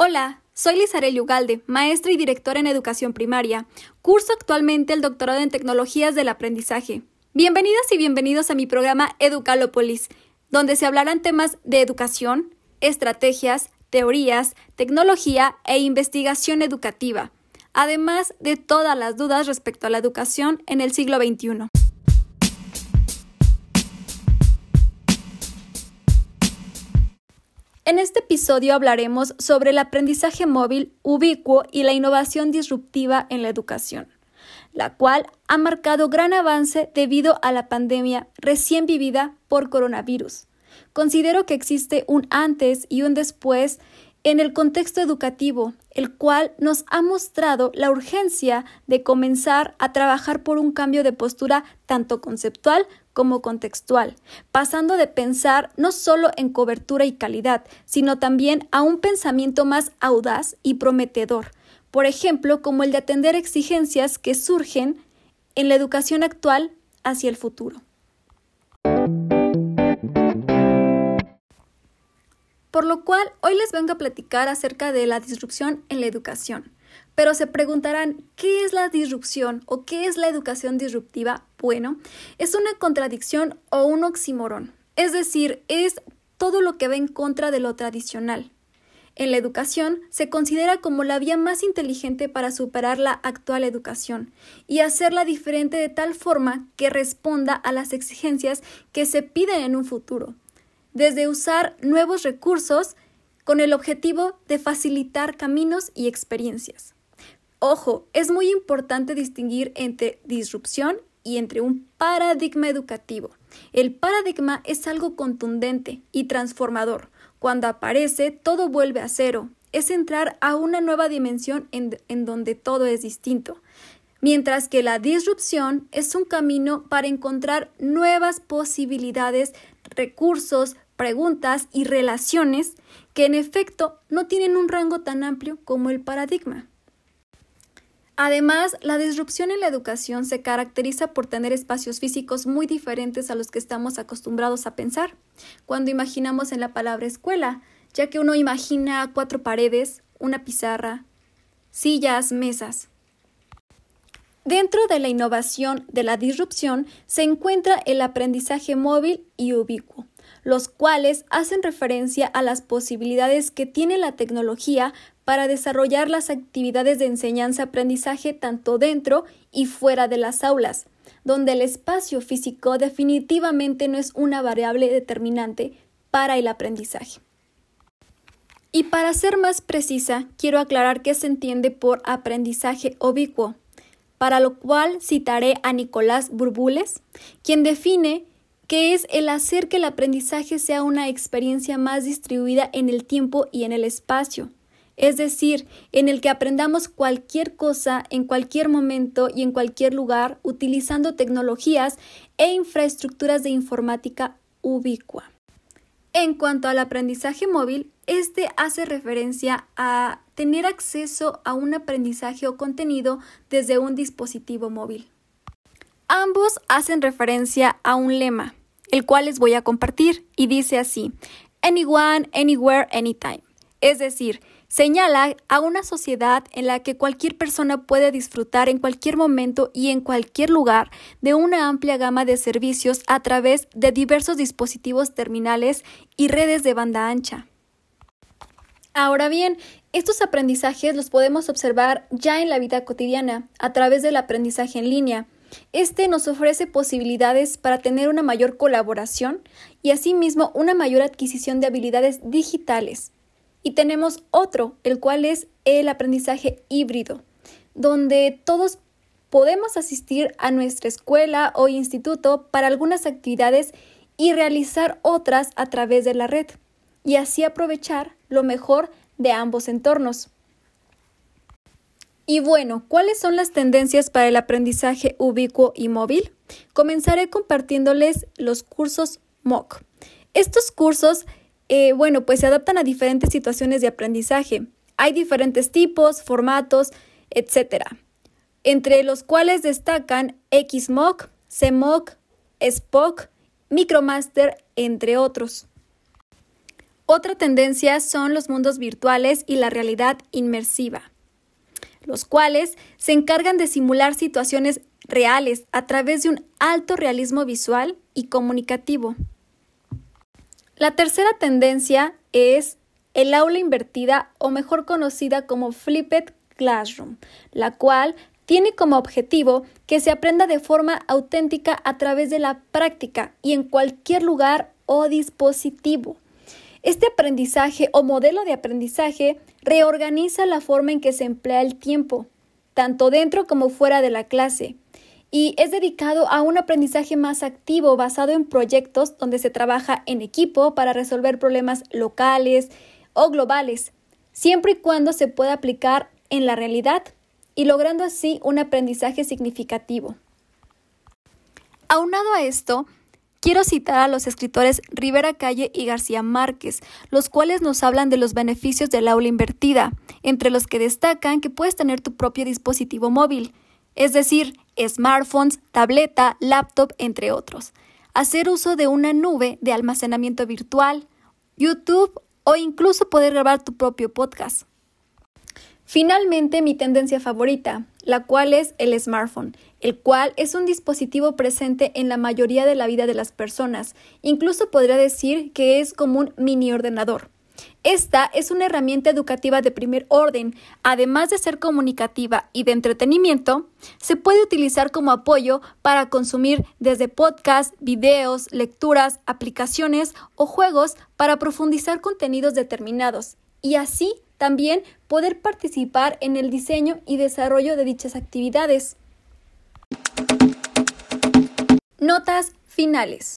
Hola, soy Lizarel Ugalde, maestra y directora en educación primaria. Curso actualmente el doctorado en tecnologías del aprendizaje. Bienvenidas y bienvenidos a mi programa Educalopolis, donde se hablarán temas de educación, estrategias, teorías, tecnología e investigación educativa, además de todas las dudas respecto a la educación en el siglo XXI. En este episodio hablaremos sobre el aprendizaje móvil ubicuo y la innovación disruptiva en la educación, la cual ha marcado gran avance debido a la pandemia recién vivida por coronavirus. Considero que existe un antes y un después en el contexto educativo, el cual nos ha mostrado la urgencia de comenzar a trabajar por un cambio de postura tanto conceptual como contextual, pasando de pensar no solo en cobertura y calidad, sino también a un pensamiento más audaz y prometedor, por ejemplo, como el de atender exigencias que surgen en la educación actual hacia el futuro. Por lo cual, hoy les vengo a platicar acerca de la disrupción en la educación. Pero se preguntarán, ¿qué es la disrupción o qué es la educación disruptiva? Bueno, es una contradicción o un oxímoron, es decir, es todo lo que va en contra de lo tradicional. En la educación se considera como la vía más inteligente para superar la actual educación y hacerla diferente de tal forma que responda a las exigencias que se piden en un futuro desde usar nuevos recursos con el objetivo de facilitar caminos y experiencias. Ojo, es muy importante distinguir entre disrupción y entre un paradigma educativo. El paradigma es algo contundente y transformador. Cuando aparece, todo vuelve a cero. Es entrar a una nueva dimensión en, en donde todo es distinto mientras que la disrupción es un camino para encontrar nuevas posibilidades, recursos, preguntas y relaciones que en efecto no tienen un rango tan amplio como el paradigma. Además, la disrupción en la educación se caracteriza por tener espacios físicos muy diferentes a los que estamos acostumbrados a pensar cuando imaginamos en la palabra escuela, ya que uno imagina cuatro paredes, una pizarra, sillas, mesas. Dentro de la innovación de la disrupción se encuentra el aprendizaje móvil y ubicuo, los cuales hacen referencia a las posibilidades que tiene la tecnología para desarrollar las actividades de enseñanza-aprendizaje tanto dentro y fuera de las aulas, donde el espacio físico definitivamente no es una variable determinante para el aprendizaje. Y para ser más precisa, quiero aclarar qué se entiende por aprendizaje ubicuo, para lo cual citaré a Nicolás Burbules, quien define que es el hacer que el aprendizaje sea una experiencia más distribuida en el tiempo y en el espacio, es decir, en el que aprendamos cualquier cosa en cualquier momento y en cualquier lugar utilizando tecnologías e infraestructuras de informática ubicua. En cuanto al aprendizaje móvil, este hace referencia a tener acceso a un aprendizaje o contenido desde un dispositivo móvil. Ambos hacen referencia a un lema, el cual les voy a compartir, y dice así, Anyone, Anywhere, Anytime. Es decir, señala a una sociedad en la que cualquier persona puede disfrutar en cualquier momento y en cualquier lugar de una amplia gama de servicios a través de diversos dispositivos terminales y redes de banda ancha. Ahora bien, estos aprendizajes los podemos observar ya en la vida cotidiana, a través del aprendizaje en línea, este nos ofrece posibilidades para tener una mayor colaboración y asimismo una mayor adquisición de habilidades digitales. Y tenemos otro, el cual es el aprendizaje híbrido, donde todos podemos asistir a nuestra escuela o instituto para algunas actividades y realizar otras a través de la red, y así aprovechar lo mejor de ambos entornos. Y bueno, ¿cuáles son las tendencias para el aprendizaje ubicuo y móvil? Comenzaré compartiéndoles los cursos MOOC. Estos cursos, eh, bueno, pues se adaptan a diferentes situaciones de aprendizaje. Hay diferentes tipos, formatos, etc. Entre los cuales destacan XMOOC, CMOOC, SPOC, Micromaster, entre otros. Otra tendencia son los mundos virtuales y la realidad inmersiva, los cuales se encargan de simular situaciones reales a través de un alto realismo visual y comunicativo. La tercera tendencia es el aula invertida o mejor conocida como Flipped Classroom, la cual tiene como objetivo que se aprenda de forma auténtica a través de la práctica y en cualquier lugar o dispositivo. Este aprendizaje o modelo de aprendizaje reorganiza la forma en que se emplea el tiempo, tanto dentro como fuera de la clase, y es dedicado a un aprendizaje más activo basado en proyectos donde se trabaja en equipo para resolver problemas locales, o globales, siempre y cuando se pueda aplicar en la realidad y logrando así un aprendizaje significativo. Aunado a esto, quiero citar a los escritores Rivera Calle y García Márquez, los cuales nos hablan de los beneficios del aula invertida, entre los que destacan que puedes tener tu propio dispositivo móvil, es decir, smartphones, tableta, laptop, entre otros. Hacer uso de una nube de almacenamiento virtual, YouTube o incluso poder grabar tu propio podcast. Finalmente, mi tendencia favorita, la cual es el smartphone, el cual es un dispositivo presente en la mayoría de la vida de las personas. Incluso podría decir que es como un mini ordenador. Esta es una herramienta educativa de primer orden. Además de ser comunicativa y de entretenimiento, se puede utilizar como apoyo para consumir desde podcasts, videos, lecturas, aplicaciones o juegos para profundizar contenidos determinados y así también poder participar en el diseño y desarrollo de dichas actividades. Notas finales.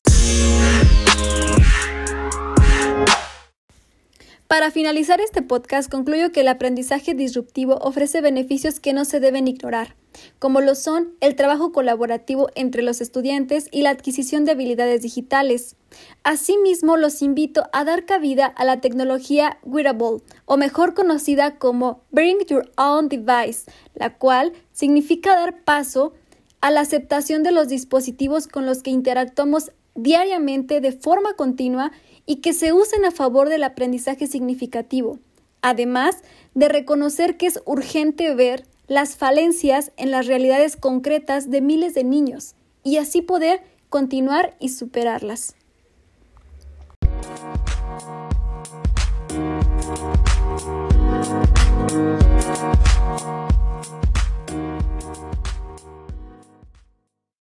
Para finalizar este podcast, concluyo que el aprendizaje disruptivo ofrece beneficios que no se deben ignorar, como lo son el trabajo colaborativo entre los estudiantes y la adquisición de habilidades digitales. Asimismo, los invito a dar cabida a la tecnología wearable, o mejor conocida como Bring Your Own Device, la cual significa dar paso a la aceptación de los dispositivos con los que interactuamos diariamente de forma continua y que se usen a favor del aprendizaje significativo, además de reconocer que es urgente ver las falencias en las realidades concretas de miles de niños y así poder continuar y superarlas.